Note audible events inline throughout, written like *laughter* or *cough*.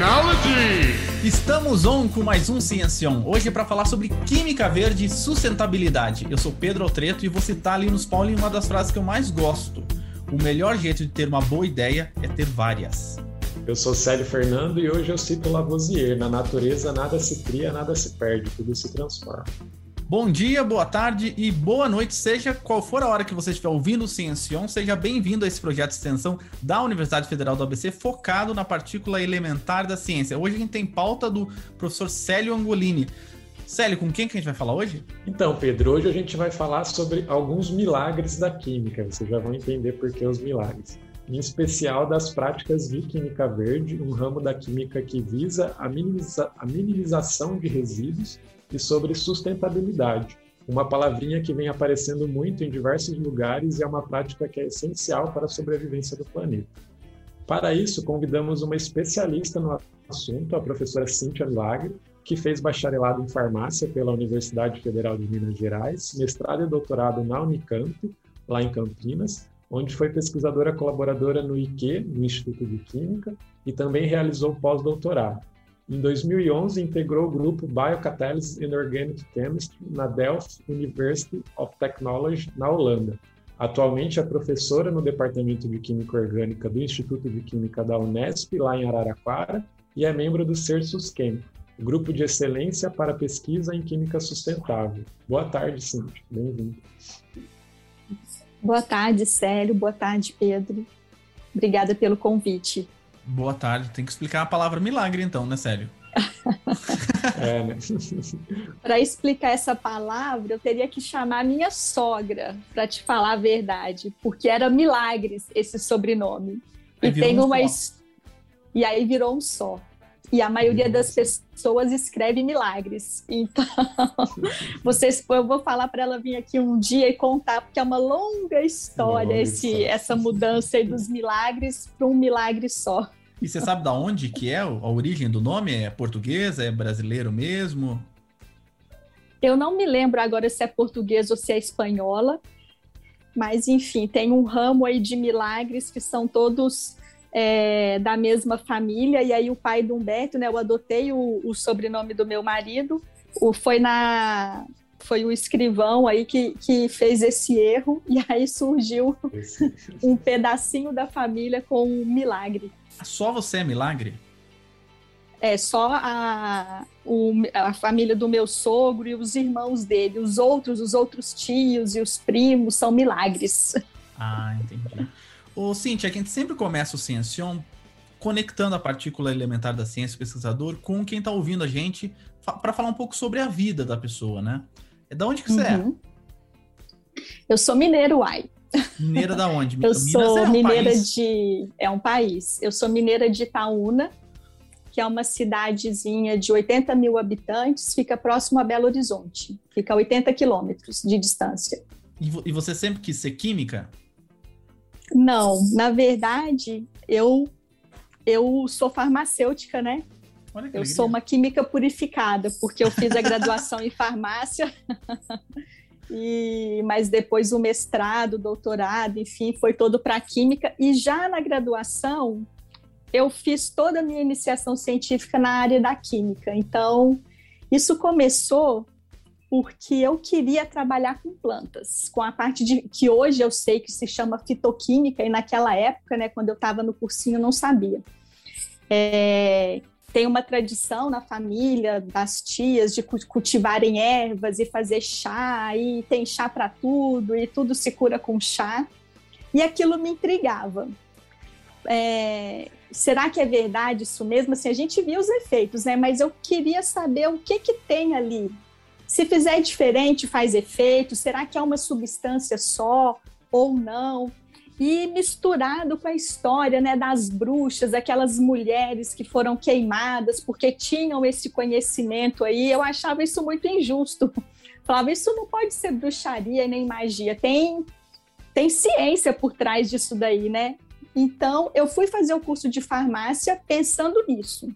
Technology. Estamos on com mais um Ciencion. Hoje para falar sobre química verde e sustentabilidade. Eu sou Pedro Altreto e vou citar ali nos Paulo uma das frases que eu mais gosto. O melhor jeito de ter uma boa ideia é ter várias. Eu sou Célio Fernando e hoje eu cito Lavoisier. Na natureza nada se cria, nada se perde, tudo se transforma. Bom dia, boa tarde e boa noite, seja qual for a hora que você estiver ouvindo o Ciencion, seja bem-vindo a esse projeto de extensão da Universidade Federal do ABC focado na partícula elementar da ciência. Hoje a gente tem pauta do professor Célio Angolini. Célio, com quem que a gente vai falar hoje? Então, Pedro, hoje a gente vai falar sobre alguns milagres da química. Vocês já vão entender por que os milagres. Em especial das práticas de química verde, um ramo da química que visa a, minimiza a minimização de resíduos e sobre sustentabilidade, uma palavrinha que vem aparecendo muito em diversos lugares e é uma prática que é essencial para a sobrevivência do planeta. Para isso, convidamos uma especialista no assunto, a professora Cíntia Milagre, que fez bacharelado em farmácia pela Universidade Federal de Minas Gerais, mestrado e doutorado na Unicamp, lá em Campinas, onde foi pesquisadora colaboradora no IQ, no Instituto de Química, e também realizou pós-doutorado. Em 2011, integrou o grupo Biocatalysis and Organic Chemistry na Delft University of Technology, na Holanda. Atualmente é professora no Departamento de Química Orgânica do Instituto de Química da Unesp, lá em Araraquara, e é membro do CERSUS Chem, Grupo de Excelência para Pesquisa em Química Sustentável. Boa tarde, Cintia. Bem-vindo. Boa tarde, Célio. Boa tarde, Pedro. Obrigada pelo convite. Boa tarde. Tem que explicar a palavra milagre, então, né, Célio? *laughs* é, né? *laughs* para explicar essa palavra, eu teria que chamar minha sogra para te falar a verdade, porque era Milagres esse sobrenome. Aí e tem um uma e aí virou um só. E a maioria das pessoas escreve milagres. Então, *laughs* vocês, eu vou falar para ela vir aqui um dia e contar, porque é uma longa história Longa esse, história. essa mudança aí dos milagres para um milagre só. E você sabe da onde que é a origem do nome? É portuguesa? É brasileiro mesmo? Eu não me lembro agora se é português ou se é espanhola, mas enfim, tem um ramo aí de milagres que são todos é, da mesma família, e aí o pai do Humberto, né? Eu adotei o, o sobrenome do meu marido, o, foi na. Foi o escrivão aí que, que fez esse erro, e aí surgiu um pedacinho da família com um milagre. Só você é milagre? É só a, o- a família do meu sogro e os irmãos dele. Os outros, os outros tios e os primos são milagres. Ah, entendi. Ô, Cintia, a gente sempre começa o Ciencion conectando a partícula elementar da ciência, o pesquisador, com quem está ouvindo a gente, para falar um pouco sobre a vida da pessoa, né? É da onde que você Uhum. Eu sou mineiro, uai. Mineira da onde? Eu Minas sou é um mineira país. de. É um país. Eu sou mineira de Itaúna, que é uma cidadezinha de 80 mil habitantes, fica próximo a Belo Horizonte. Fica a 80 quilômetros de distância. E, vo- e você sempre quis ser química? Não, na verdade, eu, eu sou farmacêutica, né? Eu alegria. sou uma química purificada, porque eu fiz a graduação em farmácia, *laughs* e, mas depois o mestrado, doutorado, enfim, foi todo para química. E já na graduação, eu fiz toda a minha iniciação científica na área da química. Então, isso começou porque eu queria trabalhar com plantas, com a parte de que hoje eu sei que se chama fitoquímica, e naquela época, né, quando eu estava no cursinho, eu não sabia. É, tem uma tradição na família das tias de cu- cultivarem ervas e fazer chá, e tem chá para tudo, e tudo se cura com chá. E aquilo me intrigava. É, será que é verdade isso mesmo? Assim, a gente viu os efeitos, né? Mas eu queria saber o que, que tem ali. Se fizer diferente, faz efeito? Será que é uma substância só ou não? E misturado com a história né, das bruxas, aquelas mulheres que foram queimadas porque tinham esse conhecimento aí. Eu achava isso muito injusto. *laughs* Falava, isso não pode ser bruxaria nem magia, tem, tem ciência por trás disso daí, né? Então, eu fui fazer o curso de farmácia pensando nisso.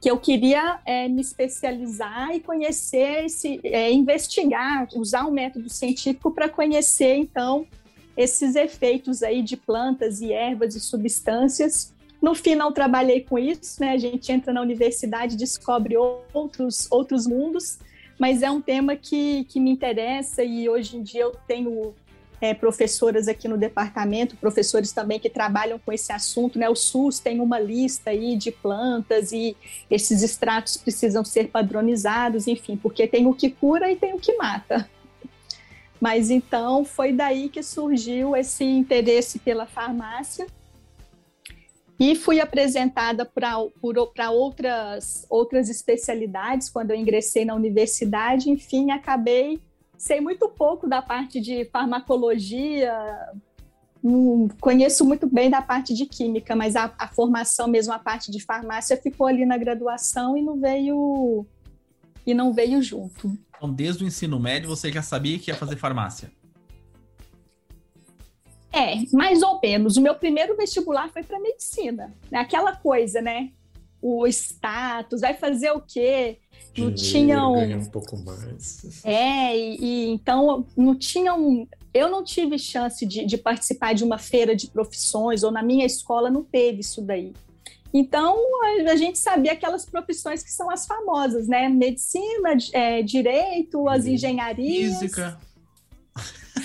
Que eu queria é, me especializar e conhecer, esse, é, investigar, usar um método científico para conhecer, então, esses efeitos aí de plantas e ervas e substâncias No fim, não trabalhei com isso, né? A gente entra na universidade, descobre outros, outros mundos, mas é um tema que, que me interessa e hoje em dia eu tenho é, professoras aqui no departamento, professores também que trabalham com esse assunto, né? O SUS tem uma lista aí de plantas e esses extratos precisam ser padronizados, enfim, porque tem o que cura e tem o que mata. Mas então foi daí que surgiu esse interesse pela farmácia e fui apresentada para outras, outras especialidades quando eu ingressei na universidade. Enfim, acabei, sei muito pouco da parte de farmacologia, conheço muito bem da parte de química, mas a, a, formação mesmo, a parte de farmácia, ficou ali na graduação e não veio e não veio junto. Então, desde o ensino médio, você já sabia que ia fazer farmácia? É, mais ou menos. O meu primeiro vestibular foi para medicina. Né? Aquela coisa, né? O status, vai fazer o quê? Não tinham. Ganhar um pouco mais. É, e, e, então não tinham. Eu não tive chance de, de, participar de uma feira de profissões, ou na minha escola não teve isso daí. Então a, gente sabia aquelas profissões que são as famosas, né? Medicina, é, direito, as engenharias. Física.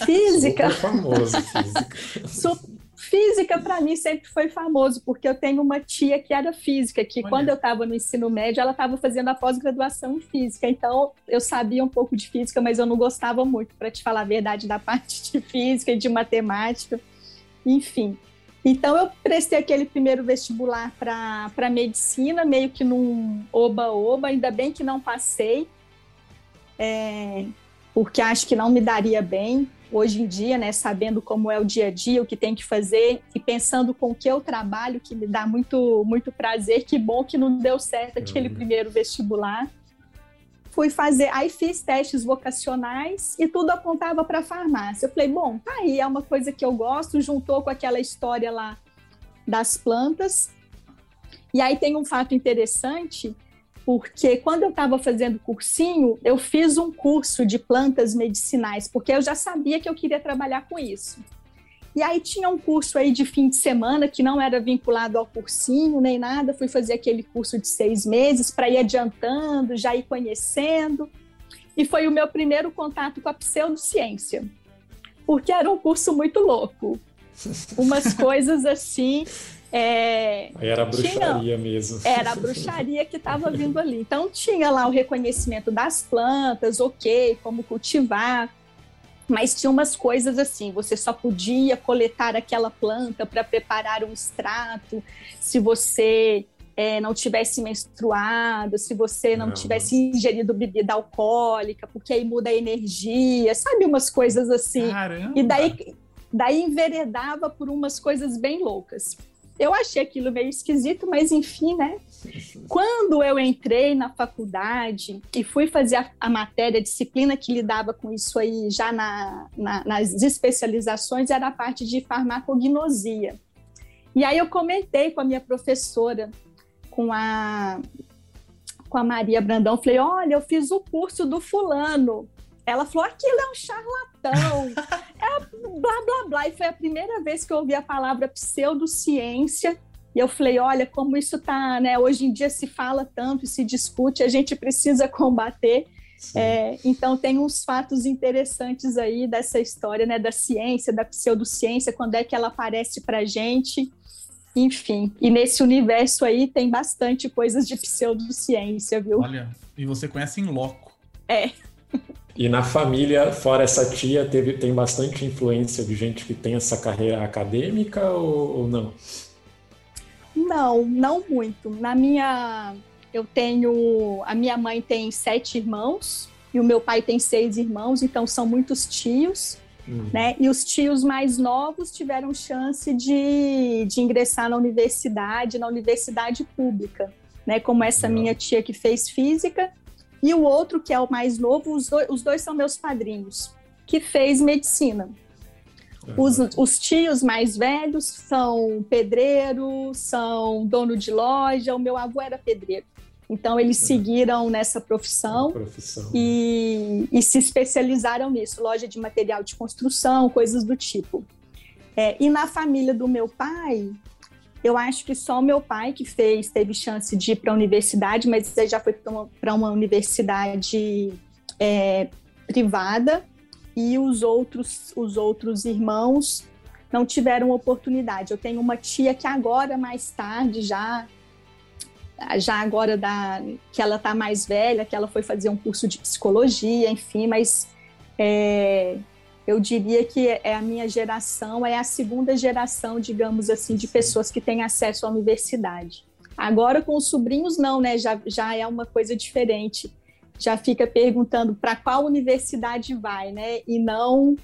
Física. Super famoso, física. Física, para mim, sempre foi famoso, porque eu tenho uma tia que era física, que Olha. quando eu estava no ensino médio, ela estava fazendo a pós-graduação em física. Então, eu sabia um pouco de física, mas eu não gostava muito, para te falar a verdade, da *laughs* parte de física e de matemática. Enfim. Então, eu prestei aquele primeiro vestibular para medicina, meio que num oba-oba, ainda bem que não passei. É, porque acho que não me daria bem hoje em dia, né, sabendo como é o dia a dia, o que tem que fazer e pensando com o que eu trabalho, que me dá muito muito prazer, que bom que não deu certo aquele uhum. primeiro vestibular. Fui fazer, aí fiz testes vocacionais e tudo apontava para farmácia. Eu falei, bom, tá aí, é uma coisa que eu gosto, juntou com aquela história lá das plantas. E aí tem um fato interessante porque quando eu estava fazendo cursinho, eu fiz um curso de plantas medicinais, porque eu já sabia que eu queria trabalhar com isso. E aí tinha um curso aí de fim de semana que não era vinculado ao cursinho nem nada. Fui fazer aquele curso de seis meses para ir adiantando, já ir conhecendo. E foi o meu primeiro contato com a pseudociência, porque era um curso muito louco. Umas *laughs* coisas assim é, era a bruxaria tinha, mesmo. Era a bruxaria que estava vindo ali. Então tinha lá o reconhecimento das plantas, ok, como cultivar, mas tinha umas coisas assim, você só podia coletar aquela planta para preparar um extrato se você é, não tivesse menstruado, se você não, não tivesse ingerido bebida alcoólica, porque aí muda a energia, sabe umas coisas assim. Caramba. E daí, daí enveredava por umas coisas bem loucas. Eu achei aquilo meio esquisito, mas enfim, né? Quando eu entrei na faculdade e fui fazer a, a matéria, a disciplina que lidava com isso aí já na, na, nas especializações, era a parte de farmacognosia. E aí eu comentei com a minha professora, com a, com a Maria Brandão, falei, olha, eu fiz o curso do fulano, ela falou: aquilo é um charlatão, *laughs* é blá blá blá. E foi a primeira vez que eu ouvi a palavra pseudociência. E eu falei: olha, como isso tá, né? Hoje em dia se fala tanto, se discute, a gente precisa *laughs* combater. É, então, tem uns fatos interessantes aí dessa história, né? Da ciência, da pseudociência, quando é que ela aparece para gente. Enfim, e nesse universo aí tem bastante coisas de pseudociência, viu? Olha, e você conhece em loco. É. E na família, fora essa tia, teve, tem bastante influência de gente que tem essa carreira acadêmica ou, ou não? Não, não muito. Na minha. Eu tenho. A minha mãe tem sete irmãos e o meu pai tem seis irmãos, então são muitos tios. Uhum. Né? E os tios mais novos tiveram chance de, de ingressar na universidade, na universidade pública, né? Como essa minha tia que fez física e o outro, que é o mais novo, os dois, os dois são meus padrinhos, que fez medicina. Os, os, tios mais velhos são pedreiro, são dono de loja. O meu avô era pedreiro. Então, eles seguiram nessa profissão, profissão e, né? e, se especializaram nisso loja de material de construção, coisas do tipo. É, e na família do meu pai, Eu acho que só o meu pai que fez, teve chance de ir para a universidade, mas ele já foi para uma, uma, universidade é, privada e os outros, os outros irmãos não tiveram oportunidade. Eu tenho uma tia que agora, mais tarde, já já agora da, que ela está mais velha, que ela foi fazer um curso de psicologia, enfim, mas é, eu diria que é a minha geração, é a segunda geração, digamos assim, de pessoas que têm acesso à universidade. Agora com os sobrinhos não, né? Já, já é uma coisa diferente. Já fica perguntando para qual universidade vai, né? E não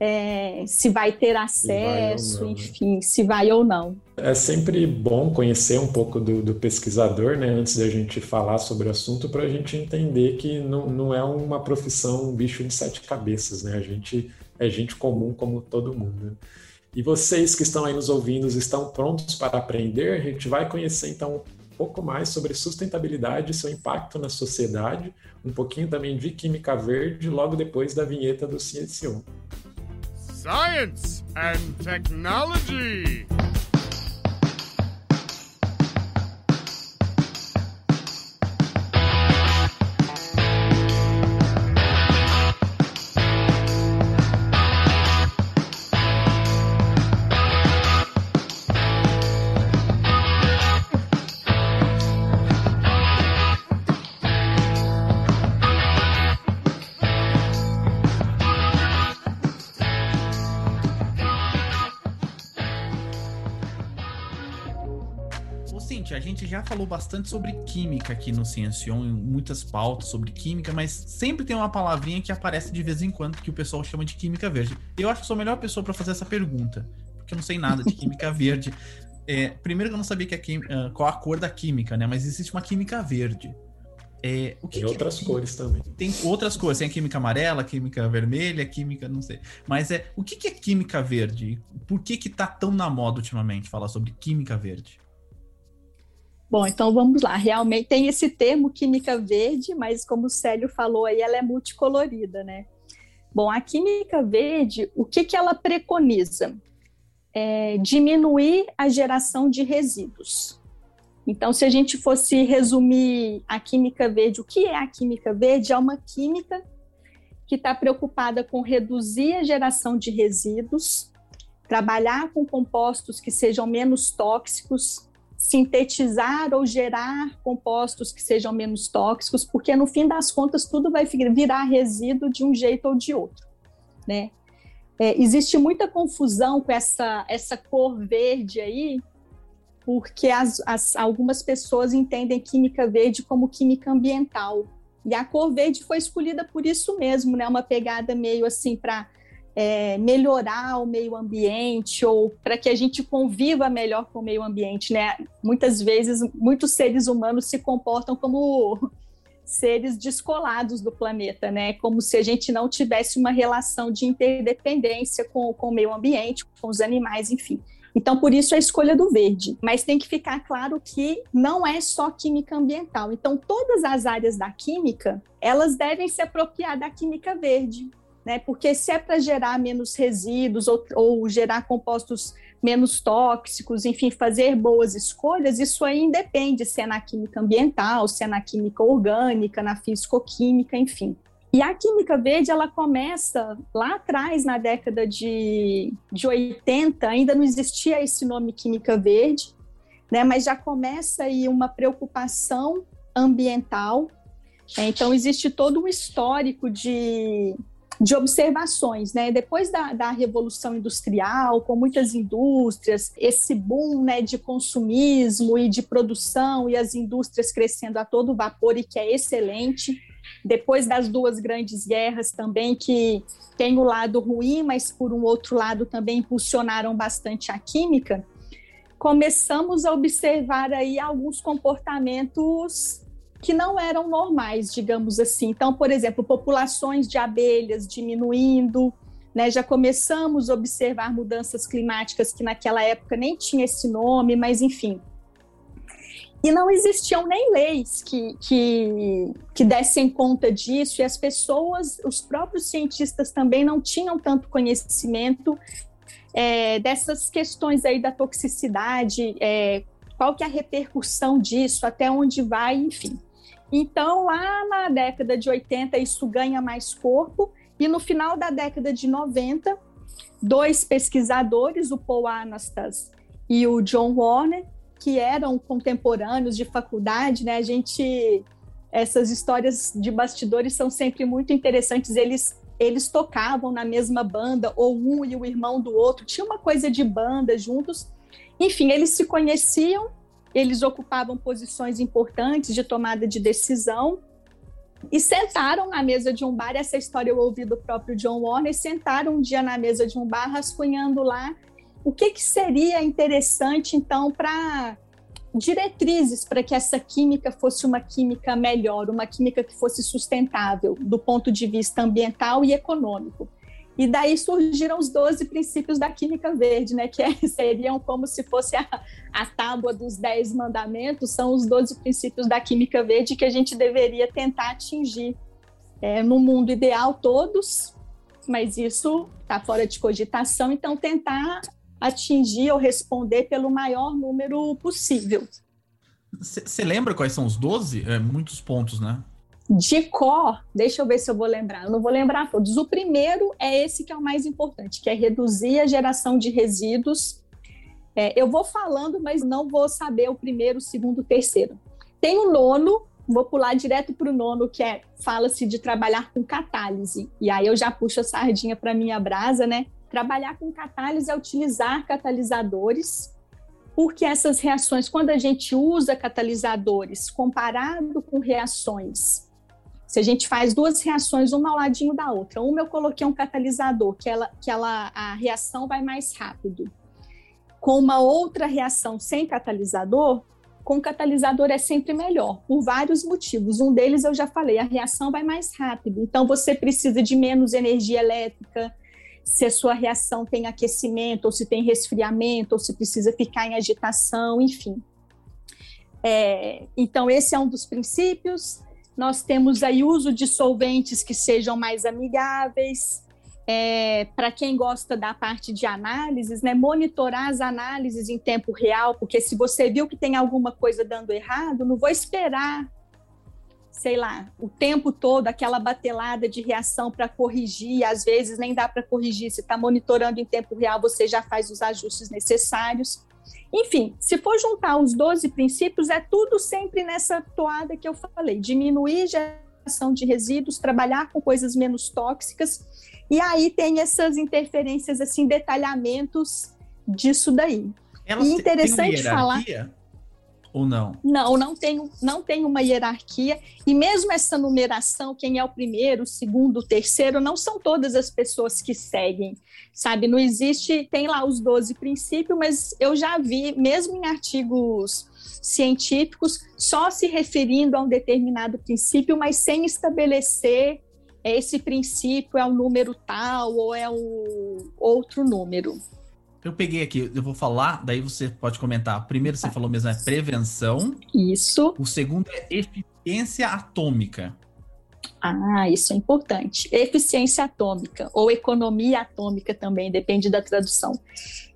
é, se vai ter acesso, vai não, né? enfim, né? se vai ou não. É sempre bom conhecer um pouco do, do pesquisador, né, antes da gente falar sobre o assunto, para a gente entender que não, não é uma profissão um bicho de sete cabeças, né? A gente é gente comum como todo mundo. E vocês que estão aí nos ouvindo estão prontos para aprender? A gente vai conhecer então pouco mais sobre sustentabilidade e seu impacto na sociedade, um pouquinho também de química verde, logo depois da vinheta do Ciência science and technology. Já falou bastante sobre química aqui no Ciencion, em muitas pautas sobre química, mas sempre tem uma palavrinha que aparece de vez em quando que o pessoal chama de química verde. Eu acho que sou a melhor pessoa para fazer essa pergunta, porque eu não sei nada de química verde. É, primeiro que eu não sabia que a quim, uh, qual a cor da química, né? Mas existe uma química verde. É, tem outras cores também. Tem outras cores, tem a química amarela, a química vermelha, a química, não sei. Mas é, o que, que é química verde? Por que que tá tão na moda ultimamente falar sobre química verde? Bom, então vamos lá. Realmente tem esse termo química verde, mas como o Célio falou aí, ela é multicolorida, né? Bom, a química verde, o que, que ela preconiza? É diminuir a geração de resíduos. Então, se a gente fosse resumir a química verde, o que é a química verde? É uma química que está preocupada com reduzir a geração de resíduos, trabalhar com compostos que sejam menos tóxicos, sintetizar ou gerar compostos que sejam menos tóxicos, porque no fim das contas tudo vai virar resíduo de um jeito ou de outro, né? É, existe muita confusão com essa, essa cor verde aí, porque as, as, algumas pessoas entendem química verde como química ambiental. E a cor verde foi escolhida por isso mesmo, né? Uma pegada meio assim para é, melhorar o meio ambiente ou para que a gente conviva melhor com o meio ambiente, né? Muitas vezes, muitos seres humanos se comportam como seres descolados do planeta, né? Como se a gente não tivesse uma relação de interdependência com, com o meio ambiente, com os animais, enfim. Então, por isso a escolha do verde. Mas tem que ficar claro que não é só química ambiental. Então, todas as áreas da química, elas devem se apropriar da química verde né? Porque se é para gerar menos resíduos ou, ou, gerar compostos menos tóxicos, enfim, fazer boas escolhas, isso aí independe se é na química ambiental, se é na química orgânica, na fisicoquímica, enfim. E a química verde, ela começa lá atrás, na década de, de 80, ainda não existia esse nome química verde, né? Mas já começa aí uma preocupação ambiental. Então, existe todo um histórico de de observações, né? Depois da, da Revolução Industrial, com muitas indústrias, esse boom né, de consumismo e de produção e as indústrias crescendo a todo vapor e que é excelente. Depois das duas grandes guerras também, que tem o lado ruim, mas por um outro lado também impulsionaram bastante a química, começamos a observar aí alguns comportamentos que não eram normais, digamos assim. Então, por exemplo, populações de abelhas diminuindo, né? Já começamos a observar mudanças climáticas que naquela época nem tinha esse nome, mas enfim. E não existiam nem leis que, que, que dessem conta disso, e as pessoas, os próprios cientistas também não tinham tanto conhecimento é, dessas questões aí da toxicidade, é, qual que é a repercussão disso, até onde vai, enfim. Então, lá na década de 80, isso ganha mais corpo, e no final da década de 90, dois pesquisadores, o Paul Anastas e o John Warner, que eram contemporâneos de faculdade, né? A gente essas histórias de bastidores são sempre muito interessantes. Eles eles tocavam na mesma banda ou um e o irmão do outro, tinha uma coisa de banda juntos. Enfim, eles se conheciam, eles ocupavam posições importantes de tomada de decisão e sentaram na mesa de um bar. Essa história eu ouvi do próprio John Warner. Sentaram um dia na mesa de um bar, rascunhando lá o que, que seria interessante, então, para diretrizes para que essa química fosse uma química melhor, uma química que fosse sustentável do ponto de vista ambiental e econômico. E daí surgiram os 12 princípios da química verde, né, que é, *laughs* seriam como se fosse a, a tábua dos 10 mandamentos, são os 12 princípios da química verde que a gente deveria tentar atingir. É, no mundo ideal, todos, mas isso está fora de cogitação, então tentar atingir ou responder pelo maior número possível. Você lembra quais são os 12? É, muitos pontos, né? De cor, deixa eu ver se eu vou lembrar. Eu não vou lembrar todos. O primeiro é esse que é o mais importante, que é reduzir a geração de resíduos. É, eu vou falando, mas não vou saber o primeiro, o segundo, o terceiro. Tem o nono, vou pular direto para o nono, que é fala-se de trabalhar com catálise. E aí eu já puxo a sardinha para minha brasa, né? Trabalhar com catálise é utilizar catalisadores, porque essas reações, quando a gente usa catalisadores comparado com reações, se a gente faz duas reações uma ao ladinho da outra, uma eu coloquei um catalisador, que ela, que ela a reação vai mais rápido. Com uma outra reação sem catalisador, com catalisador é sempre melhor, por vários motivos. Um deles eu já falei, a reação vai mais rápido. Então você precisa de menos energia elétrica, se a sua reação tem aquecimento, ou se tem resfriamento, ou se precisa ficar em agitação, enfim. É, então, esse é um dos princípios. Nós temos aí uso de solventes que sejam mais amigáveis. É, Para quem gosta da parte de análises, né, monitorar as análises em tempo real, porque se você viu que tem alguma coisa dando errado, não vou esperar sei lá, o tempo todo aquela batelada de reação para corrigir, às vezes nem dá para corrigir, se está monitorando em tempo real, você já faz os ajustes necessários. Enfim, se for juntar os 12 princípios, é tudo sempre nessa toada que eu falei: diminuir geração de resíduos, trabalhar com coisas menos tóxicas, e aí tem essas interferências, assim, detalhamentos disso daí. Elas e interessante falar ou não? Não, não tem, não tem uma hierarquia. E mesmo essa numeração, quem é o primeiro, o segundo, o terceiro, não são todas as pessoas que seguem, sabe? Não existe, tem lá os 12 princípios, mas eu já vi, mesmo em artigos científicos, só se referindo a um determinado princípio, mas sem estabelecer esse princípio é o número tal ou é o outro número. Eu peguei aqui, eu vou falar, daí você pode comentar. Primeiro você falou mesmo é prevenção. Isso. O segundo é eficiência atômica. Ah, isso é importante. Eficiência atômica ou economia atômica também, depende da tradução.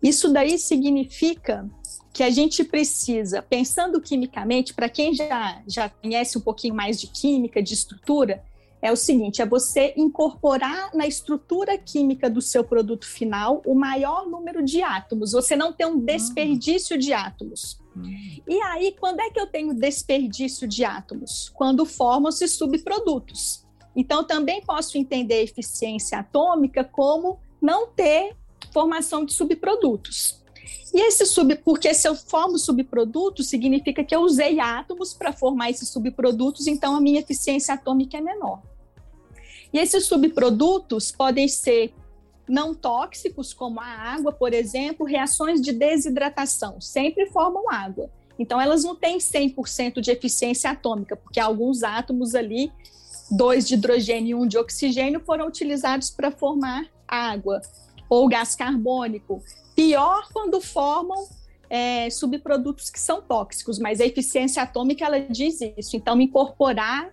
Isso daí significa que a gente precisa, pensando quimicamente, para quem já, já conhece um pouquinho mais de química, de estrutura, é o seguinte: é você incorporar na estrutura química do seu produto final o maior número de átomos. Você não tem um desperdício de átomos. E aí, quando é que eu tenho desperdício de átomos? Quando formam-se subprodutos. Então, também posso entender a eficiência atômica como não ter formação de subprodutos. E esse sub, porque se eu formo subprodutos, significa que eu usei átomos para formar esses subprodutos, então a minha eficiência atômica é menor. E esses subprodutos podem ser não tóxicos, como a água, por exemplo, reações de desidratação, sempre formam água. Então, elas não têm 100% de eficiência atômica, porque alguns átomos ali, dois de hidrogênio e um de oxigênio, foram utilizados para formar água ou gás carbônico. Pior quando formam é, subprodutos que são tóxicos, mas a eficiência atômica ela diz isso. Então, incorporar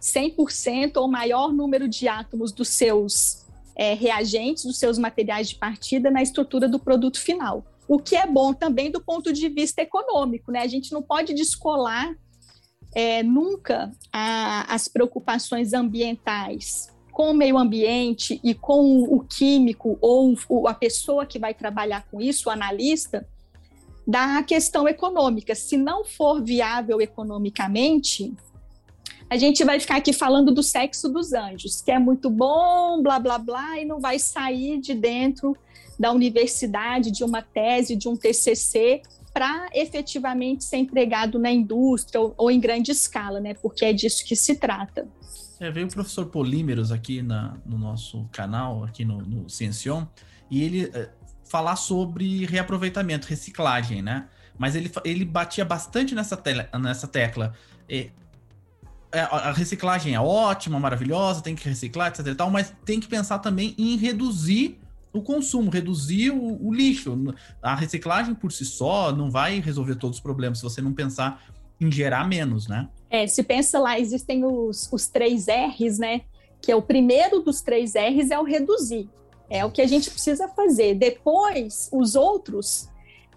100% ou maior número de átomos dos seus é, reagentes, dos seus materiais de partida na estrutura do produto final. O que é bom também do ponto de vista econômico, né? A gente não pode descolar é, nunca a, as preocupações ambientais com o meio ambiente e com o químico ou a pessoa que vai trabalhar com isso, o analista, da questão econômica. Se não for viável economicamente, a gente vai ficar aqui falando do sexo dos anjos, que é muito bom, blá, blá, blá, e não vai sair de dentro da universidade, de uma tese, de um TCC, para efetivamente ser empregado na indústria ou, ou, em grande escala, né? Porque é disso que se trata. É, veio o professor Polímeros aqui na, no nosso canal, aqui no, no Ciencion, e ele é, falar sobre reaproveitamento, reciclagem, né? Mas ele, ele batia bastante nessa, tela, nessa tecla. É, a reciclagem é ótima, maravilhosa, tem que reciclar, etc e tal, mas tem que pensar também em reduzir o consumo, reduzir o, o, lixo. A reciclagem por si só não vai resolver todos os problemas se você não pensar em gerar menos, né? É, se pensa lá, existem os, os três R's, né? Que é o primeiro dos três R's é o reduzir. É o que a gente precisa fazer. Depois, os outros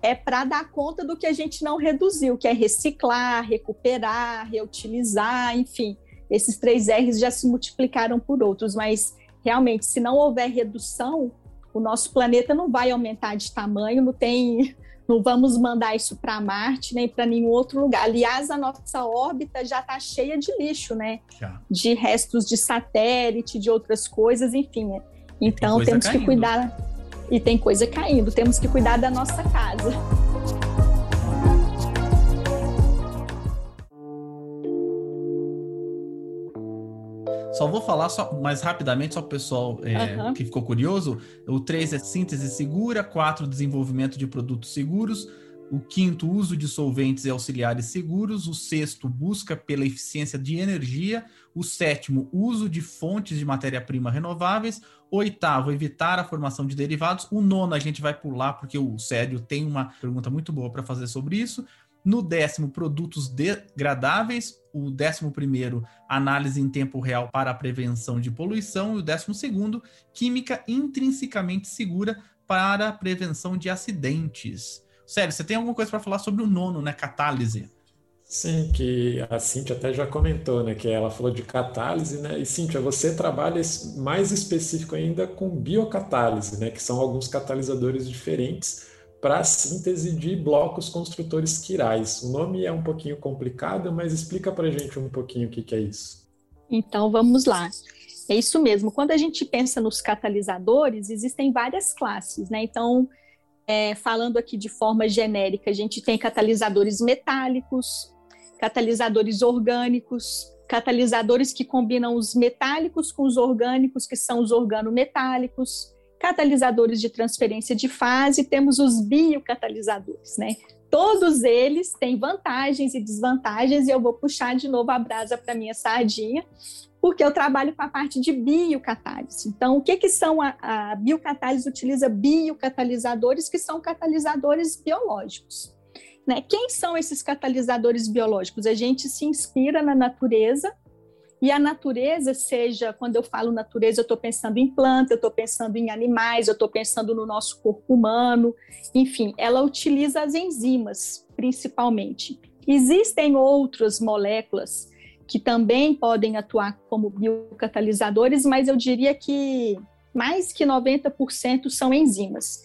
é para dar conta do que a gente não reduziu, que é reciclar, recuperar, reutilizar, enfim. Esses três R's já se multiplicaram por outros, mas realmente, se não houver redução, o nosso planeta não vai aumentar de tamanho, não tem, não vamos mandar isso para Marte nem para nenhum outro lugar. Aliás, a nossa órbita já está cheia de lixo, né? Já. De restos de satélite, de outras coisas, enfim. Então temos caindo. que cuidar e tem coisa caindo. Temos que cuidar da nossa casa. Só vou falar só mais rapidamente, só para o pessoal é, uhum. que ficou curioso. O 3 é síntese segura, 4 desenvolvimento de produtos seguros, o quinto, uso de solventes e auxiliares seguros. O sexto, busca pela eficiência de energia. O sétimo, uso de fontes de matéria-prima renováveis. Oitavo, evitar a formação de derivados. O nono, a gente vai pular, porque o Sério tem uma pergunta muito boa para fazer sobre isso. No décimo, produtos degradáveis. O décimo primeiro, análise em tempo real para a prevenção de poluição. E o décimo segundo, química intrinsecamente segura para a prevenção de acidentes. Sério, você tem alguma coisa para falar sobre o nono, né? Catálise. Sim, que a Cíntia até já comentou, né? Que ela falou de catálise, né? E Cíntia, você trabalha mais específico ainda com biocatálise, né? Que são alguns catalisadores diferentes para a síntese de blocos construtores quirais. O nome é um pouquinho complicado, mas explica para a gente um pouquinho o que, que é isso. Então, vamos lá. É isso mesmo. Quando a gente pensa nos catalisadores, existem várias classes, né? Então, é, falando aqui de forma genérica, a gente tem catalisadores metálicos, catalisadores orgânicos, catalisadores que combinam os metálicos com os orgânicos, que são os organometálicos, catalisadores de transferência de fase, temos os biocatalisadores, né? Todos eles têm vantagens e desvantagens, e eu vou puxar de novo a brasa para minha sardinha, porque eu trabalho com a parte de biocatálise. Então, o que, que são a, a biocatálise? Utiliza biocatalisadores, que são catalisadores biológicos. Né? Quem são esses catalisadores biológicos? A gente se inspira na natureza, e a natureza, seja quando eu falo natureza, eu estou pensando em planta, eu estou pensando em animais, eu estou pensando no nosso corpo humano, enfim, ela utiliza as enzimas, principalmente. Existem outras moléculas que também podem atuar como biocatalisadores, mas eu diria que mais que 90% são enzimas.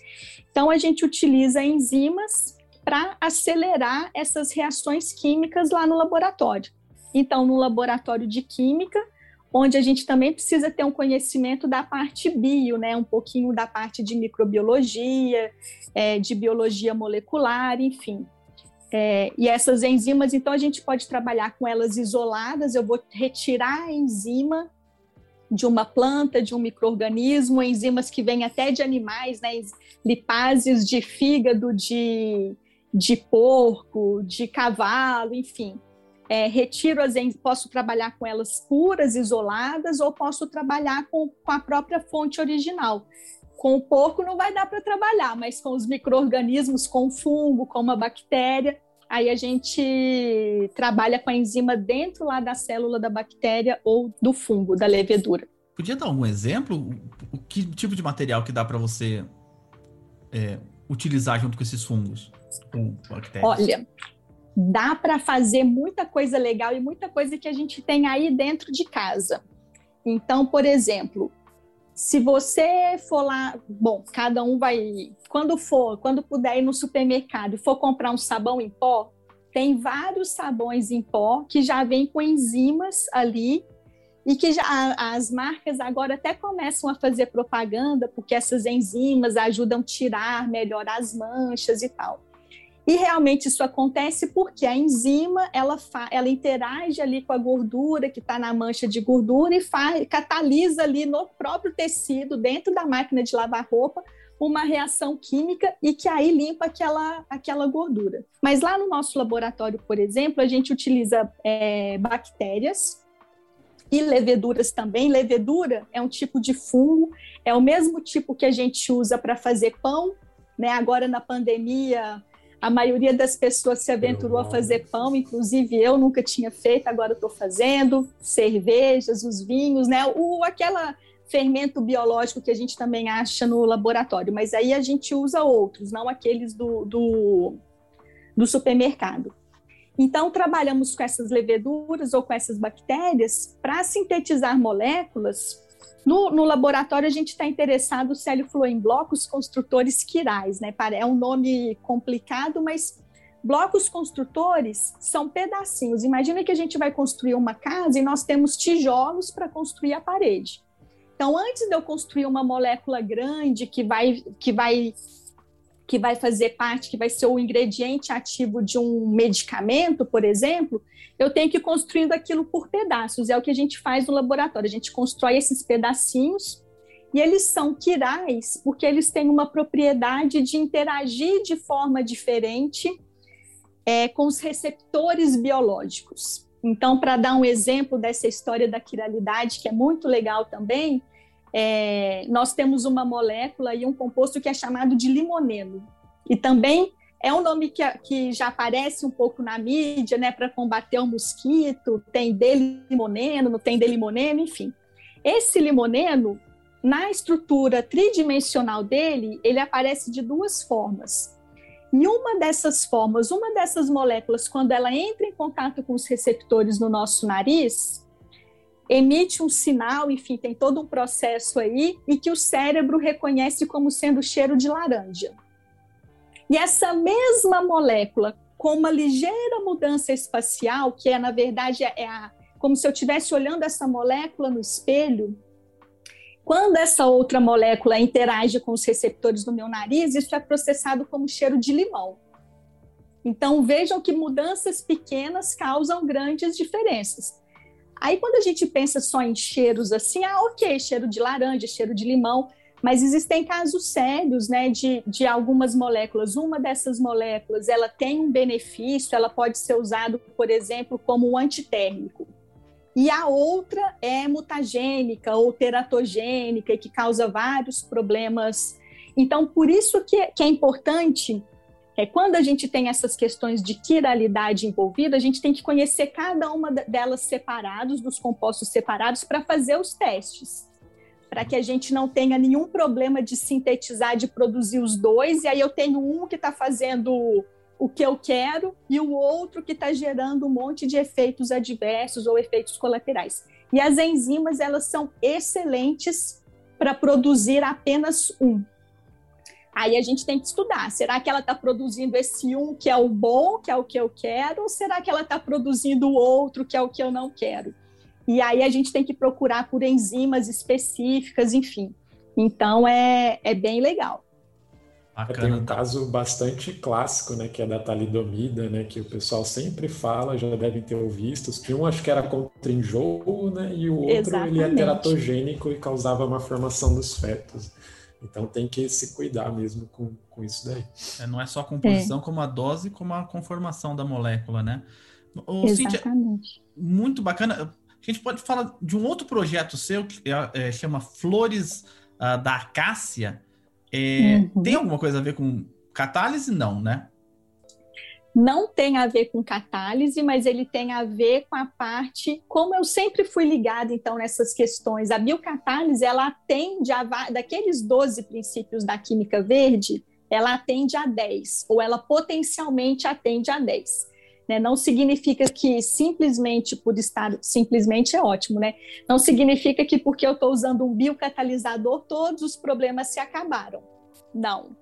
Então, a gente utiliza enzimas para acelerar essas reações químicas lá no laboratório. Então, no laboratório de química, onde a gente também precisa ter um conhecimento da parte bio, né? Um pouquinho da parte de microbiologia, é, de biologia molecular, enfim. É, e essas enzimas, então, a gente pode trabalhar com elas isoladas. Eu vou retirar a enzima de uma planta, de um microorganismo, enzimas que vêm até de animais, né? Lipases de fígado, de, de porco, de cavalo, enfim. É, retiro as enzimas, posso trabalhar com elas puras, isoladas, ou posso trabalhar com, com a própria fonte original. Com o porco não vai dar para trabalhar, mas com os micro-organismos, com o fungo, com uma bactéria, aí a gente trabalha com a enzima dentro lá da célula da bactéria ou do fungo, da levedura. Podia dar algum exemplo? O, que tipo de material que dá para você é, utilizar junto com esses fungos? Com bactérias? Olha, dá para fazer muita coisa legal e muita coisa que a gente tem aí dentro de casa. Então, por exemplo, se você for lá, bom, cada um vai, quando for, quando puder ir no supermercado e for comprar um sabão em pó, tem vários sabões em pó que já vêm com enzimas ali e que já, as marcas agora até começam a fazer propaganda porque essas enzimas ajudam a tirar melhor as manchas e tal. E realmente isso acontece porque a enzima ela, ela interage ali com a gordura que está na mancha de gordura e catalisa ali no próprio tecido, dentro da máquina de lavar roupa, uma reação química e que aí limpa aquela, aquela gordura. Mas lá no nosso laboratório, por exemplo, a gente utiliza é, bactérias e leveduras também. Levedura é um tipo de fungo, é o mesmo tipo que a gente usa para fazer pão. Né? Agora, na pandemia, a maioria das pessoas se aventurou a fazer pão, inclusive eu nunca tinha feito, agora estou fazendo. Cervejas, os vinhos, né? O, aquela fermento biológico que a gente também acha no laboratório, mas aí a gente usa outros, não aqueles do, do, do supermercado. Então, trabalhamos com essas leveduras ou com essas bactérias para sintetizar moléculas no, no laboratório, a gente está interessado ele fluir em blocos construtores quirais, né? É um nome complicado, mas blocos construtores são pedacinhos. Imagina que a gente vai construir uma casa e nós temos tijolos para construir a parede. Então, antes de eu construir uma molécula grande que vai, que vai que vai fazer parte, que vai ser o ingrediente ativo de um medicamento, por exemplo, eu tenho que construir aquilo por pedaços. É o que a gente faz no laboratório. A gente constrói esses pedacinhos e eles são quirais porque eles têm uma propriedade de interagir de forma diferente é, com os receptores biológicos. Então, para dar um exemplo dessa história da quiralidade, que é muito legal também, é, nós temos uma molécula e um composto que é chamado de limoneno. E também é um nome que, que já aparece um pouco na mídia, né, para combater o mosquito, tem delimoneno, não tem delimoneno, enfim. Esse limoneno, na estrutura tridimensional dele, ele aparece de duas formas. E uma dessas formas, uma dessas moléculas, quando ela entra em contato com os receptores no nosso nariz, emite um sinal, enfim, tem todo um processo aí, e que o cérebro reconhece como sendo cheiro de laranja. E essa mesma molécula, com uma ligeira mudança espacial, que é, na verdade, é a, como se eu estivesse olhando essa molécula no espelho, quando essa outra molécula interage com os receptores do meu nariz, isso é processado como cheiro de limão. Então, vejam que mudanças pequenas causam grandes diferenças. Aí, quando a gente pensa só em cheiros assim, ah, ok, cheiro de laranja, cheiro de limão, mas existem casos sérios, né, de, de algumas moléculas. Uma dessas moléculas, ela tem um benefício, ela pode ser usado, por exemplo, como um antitérmico. E a outra é mutagênica ou teratogênica que causa vários problemas. Então, por isso que, que é importante é, quando a gente tem essas questões de quiralidade envolvida, a gente tem que conhecer cada uma delas separados, dos compostos separados, para fazer os testes. Para que a gente não tenha nenhum problema de sintetizar, de produzir os dois, e aí eu tenho um que está fazendo o que eu quero e o outro que está gerando um monte de efeitos adversos ou efeitos colaterais. E as enzimas, elas são excelentes para produzir apenas um. Aí a gente tem que estudar. Será que ela está produzindo esse um que é o bom, que é o que eu quero, ou será que ela está produzindo o outro que é o que eu não quero? E aí a gente tem que procurar por enzimas específicas, enfim. Então é, é bem legal. Tem um caso bastante clássico, né, que é da talidomida, né, que o pessoal sempre fala, já devem ter ouvido, que um acho que era contra enjoo, né, e o outro Exatamente. ele é teratogênico e causava uma formação dos fetos. Então tem que se cuidar mesmo com, com isso daí. É, não é só a composição, é. como a dose, como a conformação da molécula, né? O, Exatamente. Cíntia, muito bacana. A gente pode falar de um outro projeto seu que é, é, chama Flores uh, da Acácia. É, uhum. Tem alguma coisa a ver com catálise? Não, né? Não tem a ver com catálise, mas ele tem a ver com a parte, como eu sempre fui ligada então nessas questões, a biocatálise ela atende a daqueles 12 princípios da química verde, ela atende a 10, ou ela potencialmente atende a 10. Né? Não significa que simplesmente por estar, simplesmente é ótimo, né? Não significa que porque eu estou usando um biocatalisador, todos os problemas se acabaram. Não.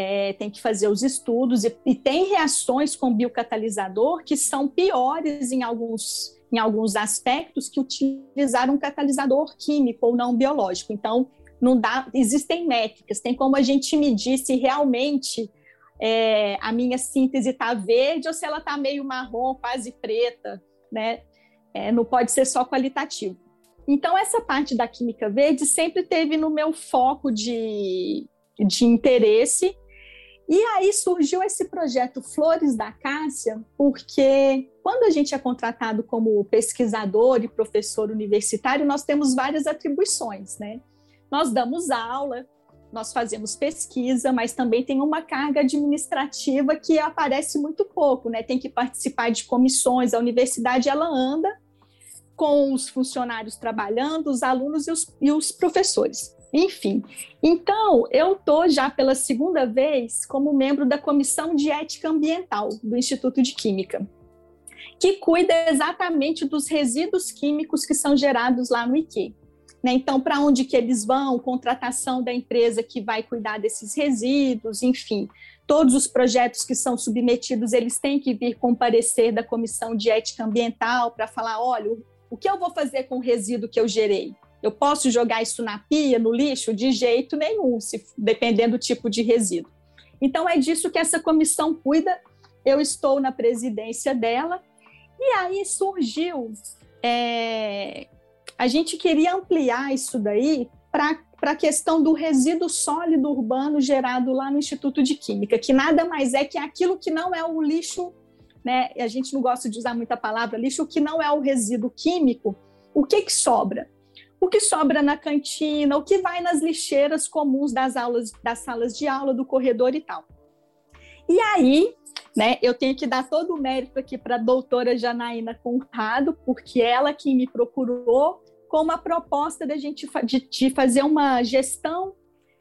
É, tem que fazer os estudos e, e tem reações com biocatalisador que são piores em alguns, em alguns aspectos que utilizar um catalisador químico ou não biológico. Então, não dá, existem métricas, tem como a gente medir se realmente é, a minha síntese está verde ou se ela está meio marrom, quase preta, né? É, não pode ser só qualitativo. Então, essa parte da química verde sempre teve no meu foco de, de interesse. E aí surgiu esse projeto Flores da Cássia, porque quando a gente é contratado como pesquisador e professor universitário, nós temos várias atribuições, né? Nós damos aula, nós fazemos pesquisa, mas também tem uma carga administrativa que aparece muito pouco, né? Tem que participar de comissões, a universidade ela anda com os funcionários trabalhando, os alunos e os, e os professores. Enfim, então eu estou já pela segunda vez como membro da Comissão de Ética Ambiental do Instituto de Química, que cuida exatamente dos resíduos químicos que são gerados lá no IQ. Né? Então, para onde que eles vão, contratação da empresa que vai cuidar desses resíduos, enfim, todos os projetos que são submetidos, eles têm que vir comparecer da Comissão de Ética Ambiental para falar, olha, o que eu vou fazer com o resíduo que eu gerei? Eu posso jogar isso na pia, no lixo? De jeito nenhum, se, dependendo do tipo de resíduo. Então, é disso que essa comissão cuida. Eu estou na presidência dela. E aí surgiu é, a gente queria ampliar isso daí para a questão do resíduo sólido urbano gerado lá no Instituto de Química, que nada mais é que aquilo que não é o lixo, né? A gente não gosta de usar muita palavra lixo, o que não é o resíduo químico, o que, que sobra? O que sobra na cantina, o que vai nas lixeiras comuns das aulas, das salas de aula, do corredor e tal. E aí, né, eu tenho que dar todo o mérito aqui para a doutora Janaína Conrado, porque ela que me procurou com uma proposta da gente de, de fazer uma gestão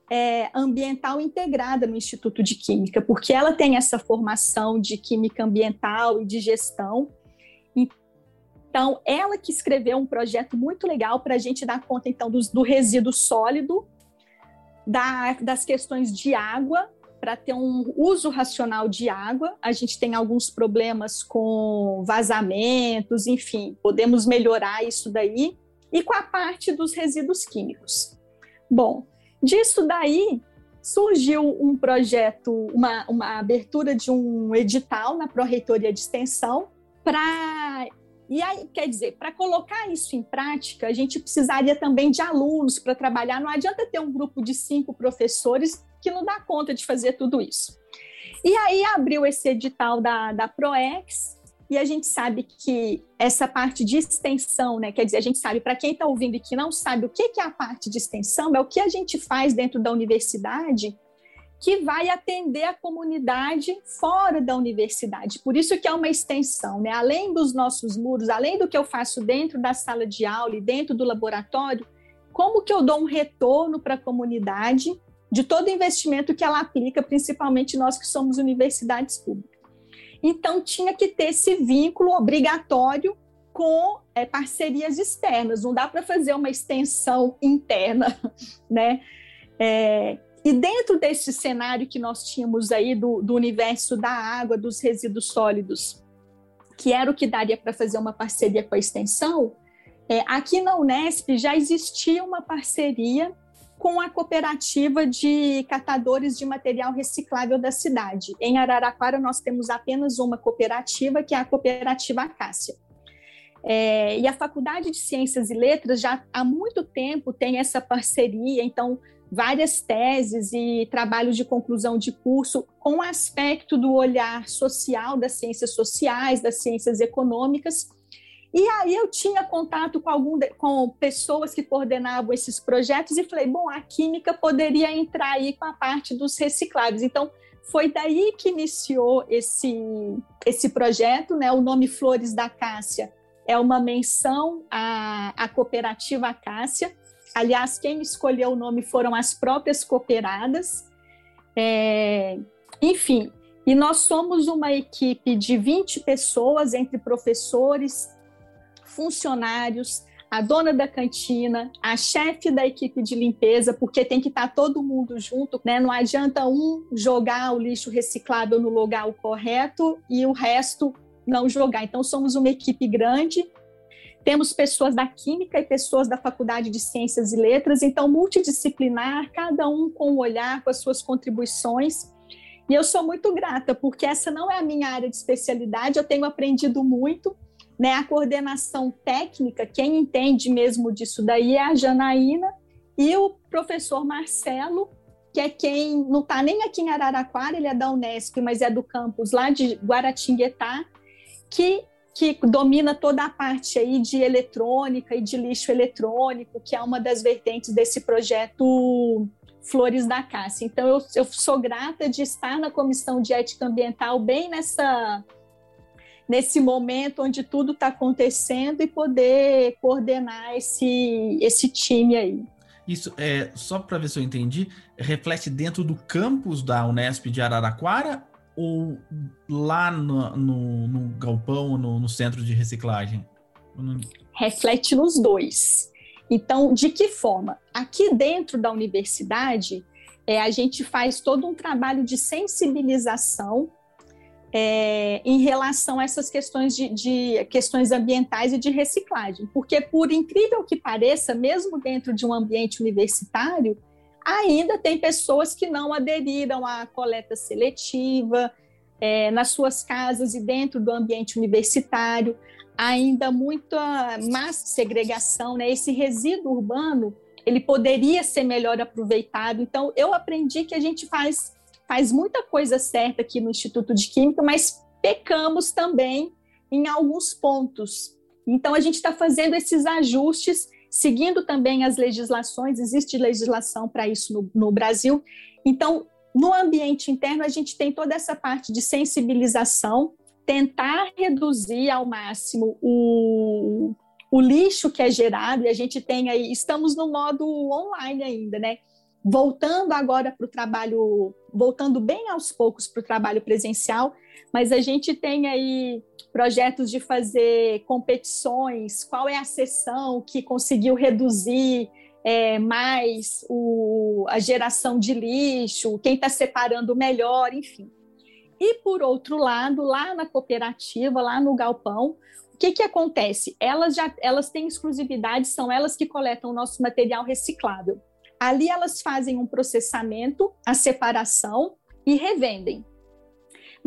é, ambiental integrada no Instituto de Química, porque ela tem essa formação de química ambiental e de gestão. Então, ela que escreveu um projeto muito legal para a gente dar conta, então, do, do resíduo sólido, da, das questões de água, para ter um uso racional de água. A gente tem alguns problemas com vazamentos, enfim, podemos melhorar isso daí e com a parte dos resíduos químicos. Bom, disso daí surgiu um projeto, uma, uma abertura de um edital na Pró-Reitoria de Extensão para e aí, quer dizer, para colocar isso em prática, a gente precisaria também de alunos para trabalhar. Não adianta ter um grupo de cinco professores que não dá conta de fazer tudo isso. E aí abriu esse edital da, da ProEx, e a gente sabe que essa parte de extensão, né, quer dizer, a gente sabe, para quem está ouvindo e que não sabe o que é a parte de extensão, é o que a gente faz dentro da universidade que vai atender a comunidade fora da universidade. Por isso que é uma extensão, né? Além dos nossos muros, além do que eu faço dentro da sala de aula e dentro do laboratório, como que eu dou um retorno para a comunidade de todo investimento que ela aplica, principalmente nós que somos universidades públicas. Então, tinha que ter esse vínculo obrigatório com é, parcerias externas, não dá para fazer uma extensão interna, *laughs* né? É, e dentro desse cenário que nós tínhamos aí do, do universo da água, dos resíduos sólidos, que era o que daria para fazer uma parceria com a extensão, é, aqui na Unesp já existia uma parceria com a cooperativa de catadores de material reciclável da cidade. Em Araraquara, nós temos apenas uma cooperativa, que é a Cooperativa Acácia. É, e a Faculdade de Ciências e Letras já há muito tempo tem essa parceria, então, várias teses e trabalhos de conclusão de curso com aspecto do olhar social das ciências sociais, das ciências econômicas, e aí eu tinha contato com, algum de, com pessoas que coordenavam esses projetos e falei, bom, a química poderia entrar aí com a parte dos recicláveis. Então, foi daí que iniciou esse, esse projeto, né? O nome Flores da Cássia é uma menção à, à cooperativa Acácia. Aliás, quem escolheu o nome foram as próprias cooperadas. É, enfim, e nós somos uma equipe de 20 pessoas, entre professores, funcionários, a dona da cantina, a chefe da equipe de limpeza, porque tem que estar todo mundo junto, né? Não adianta um jogar o lixo reciclável no lugar correto e o resto não jogar. Então, somos uma equipe grande, temos pessoas da Química e pessoas da Faculdade de Ciências e Letras, então, multidisciplinar, cada um com um olhar, com as suas contribuições. E eu sou muito grata, porque essa não é a minha área de especialidade, eu tenho aprendido muito. Né, a coordenação técnica, quem entende mesmo disso daí é a Janaína e o professor Marcelo, que é quem não está nem aqui em Araraquara, ele é da Unesp, mas é do campus lá de Guaratinguetá, que, que domina toda a parte aí de eletrônica e de lixo eletrônico, que é uma das vertentes desse projeto Flores da Cássia. Então, eu, eu sou grata de estar na Comissão de Ética Ambiental bem nessa nesse momento onde tudo está acontecendo e poder coordenar esse, esse time aí. Isso, é, só para ver se eu entendi, reflete dentro do campus da Unesp de Araraquara ou lá no, no, no galpão, no, no, centro de reciclagem? Reflete nos dois. Então, de que forma? Aqui dentro da universidade, é, a gente faz todo um trabalho de sensibilização é, em relação a essas questões de, de, questões ambientais e de reciclagem, porque por incrível que pareça, mesmo dentro de um ambiente universitário, ainda tem pessoas que não aderiram à coleta seletiva é, nas suas casas e dentro do ambiente universitário, ainda muita massa segregação, né? Esse resíduo urbano ele poderia ser melhor aproveitado. Então, eu aprendi que a gente faz faz muita coisa certa aqui no Instituto de Química, mas pecamos também em alguns pontos. Então, a gente está fazendo esses ajustes seguindo também as legislações, existe legislação para isso no, no Brasil. Então, no ambiente interno, a gente tem toda essa parte de sensibilização, tentar reduzir ao máximo o, o lixo que é gerado, e a gente tem aí, estamos no modo online ainda, né? Voltando agora para o trabalho, voltando bem aos poucos para o trabalho presencial, mas a gente tem aí projetos de fazer competições, qual é a sessão que conseguiu reduzir é, mais o, a geração de lixo, quem está separando melhor, enfim. E por outro lado, lá na cooperativa, lá no galpão, o que, que acontece? Elas já elas têm exclusividade, são elas que coletam o nosso material reciclável. Ali elas fazem um processamento, a separação e revendem.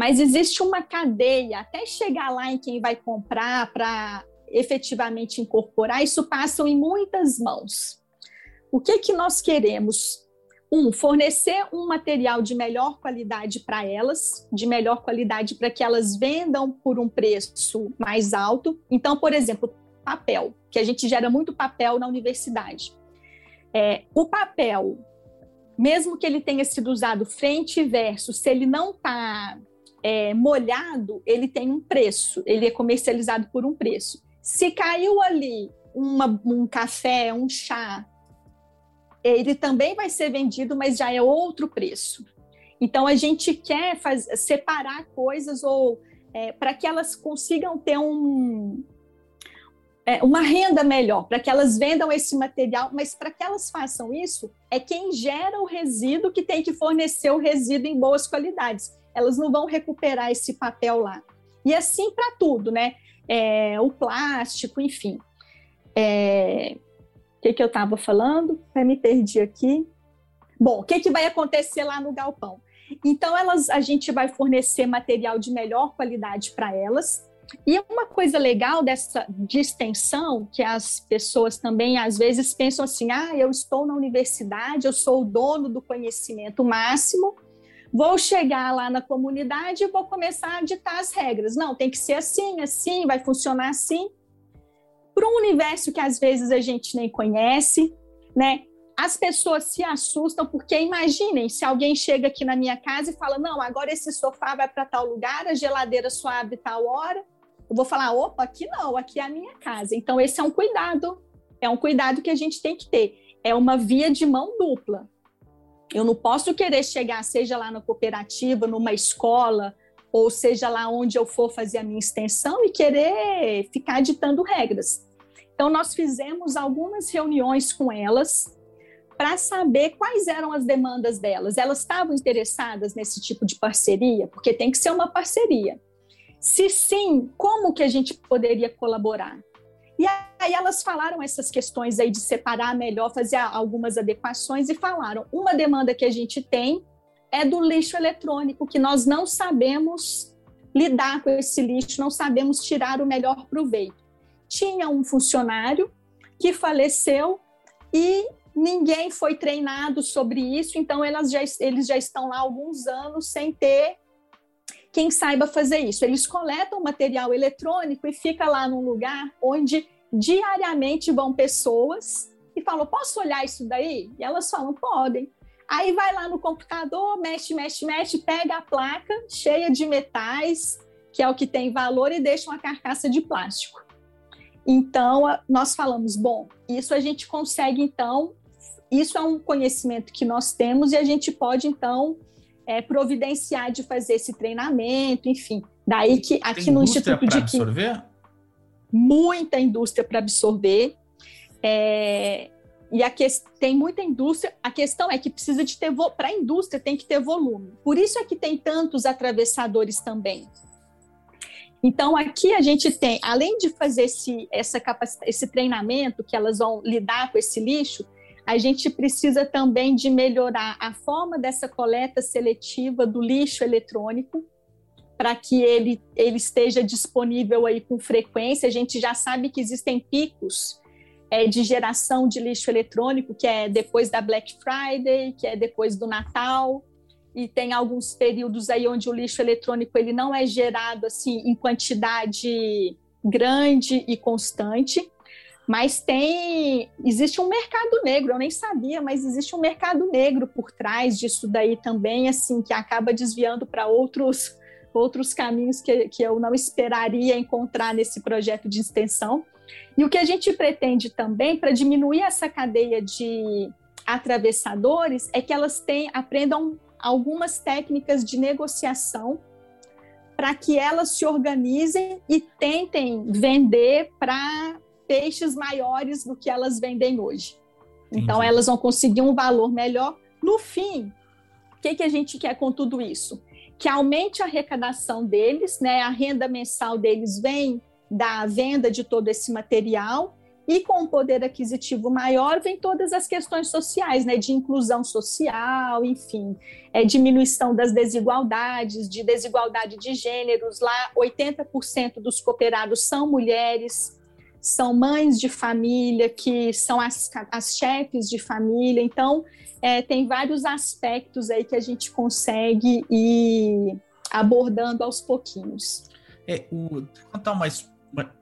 Mas existe uma cadeia até chegar lá em quem vai comprar para efetivamente incorporar, isso passa em muitas mãos. O que que nós queremos? Um, fornecer um material de melhor qualidade para elas, de melhor qualidade para que elas vendam por um preço mais alto. Então, por exemplo, papel, que a gente gera muito papel na universidade. É, o papel, mesmo que ele tenha sido usado frente e verso, se ele não está é, molhado, ele tem um preço, ele é comercializado por um preço. Se caiu ali uma, um café, um chá, ele também vai ser vendido, mas já é outro preço. Então a gente quer faz, separar coisas ou é, para que elas consigam ter um, é, uma renda melhor, para que elas vendam esse material, mas para que elas façam isso, é quem gera o resíduo que tem que fornecer o resíduo em boas qualidades elas não vão recuperar esse papel lá. E assim para tudo, né? É, o plástico, enfim. É, o que, que eu estava falando? Eu me perdi aqui. Bom, o que, que vai acontecer lá no galpão? Então, elas, a gente vai fornecer material de melhor qualidade para elas. E uma coisa legal dessa de extensão, que as pessoas também às vezes pensam assim: ah, eu estou na universidade, eu sou o dono do conhecimento máximo, vou chegar lá na comunidade e vou começar a ditar as regras. Não, tem que ser assim, assim, vai funcionar assim. Para um universo que às vezes a gente nem conhece, né? as pessoas se assustam porque imaginem se alguém chega aqui na minha casa e fala: não, agora esse sofá vai para tal lugar, a geladeira só abre tal hora. Eu vou falar: opa, aqui não, aqui é a minha casa. Então, esse é um cuidado, é um cuidado que a gente tem que ter. É uma via de mão dupla. Eu não posso querer chegar, seja lá na cooperativa, numa escola, ou seja lá onde eu for fazer a minha extensão e querer ficar ditando regras. Então, nós fizemos algumas reuniões com elas para saber quais eram as demandas delas. Elas estavam interessadas nesse tipo de parceria? Porque tem que ser uma parceria. Se sim, como que a gente poderia colaborar? E aí elas falaram essas questões aí de separar melhor, fazer algumas adequações e falaram: uma demanda que a gente tem é do lixo eletrônico, que nós não sabemos lidar com esse lixo, não sabemos tirar o melhor proveito. Tinha um funcionário que faleceu e ninguém foi treinado sobre isso, então elas já, eles já estão lá há alguns anos sem ter quem saiba fazer isso. Eles coletam material eletrônico e fica lá num lugar onde diariamente vão pessoas e falam: posso olhar isso daí? E elas falam: podem. Aí vai lá no computador, mexe, mexe, mexe, pega a placa cheia de metais, que é o que tem valor, e deixa uma carcaça de plástico. Então, nós falamos, bom, isso a gente consegue, então, isso é um conhecimento que nós temos e a gente pode, então, é, providenciar de fazer esse treinamento, enfim. Daí que aqui Tem no Instituto de absorver? Muita indústria para absorver. É, e a que, tem muita indústria. A questão é que precisa de ter para a indústria tem que ter volume. Por isso é que tem tantos atravessadores também. Então aqui a gente tem, além de fazer esse, essa esse treinamento que elas vão lidar com esse lixo, a gente precisa também de melhorar a forma dessa coleta seletiva do lixo eletrônico para que ele, ele esteja disponível aí com frequência. A gente já sabe que existem picos é, de geração de lixo eletrônico, que é depois da Black Friday, que é depois do Natal, e tem alguns períodos aí onde o lixo eletrônico ele não é gerado assim em quantidade grande e constante. Mas tem, existe um mercado negro, eu nem sabia, mas existe um mercado negro por trás disso daí também, assim, que acaba desviando para outros outros caminhos que, que eu não esperaria encontrar nesse projeto de extensão. E o que a gente pretende também, para diminuir essa cadeia de atravessadores, é que elas tenham, aprendam algumas técnicas de negociação para que elas se organizem e tentem vender para peixes maiores do que elas vendem hoje. Entendi. Então, elas vão conseguir um valor melhor. No fim, o que, que a gente quer com tudo isso? Que aumente a arrecadação deles, né? a renda mensal deles vem da venda de todo esse material e com um poder aquisitivo maior vem todas as questões sociais, né, de inclusão social, enfim, é, diminuição das desigualdades, de desigualdade de gêneros. Lá, 80% dos cooperados são mulheres, são mães de família, que são as, as chefes de família. Então, é, tem vários aspectos aí que a gente consegue ir abordando aos pouquinhos. É, o, contar uma, uma,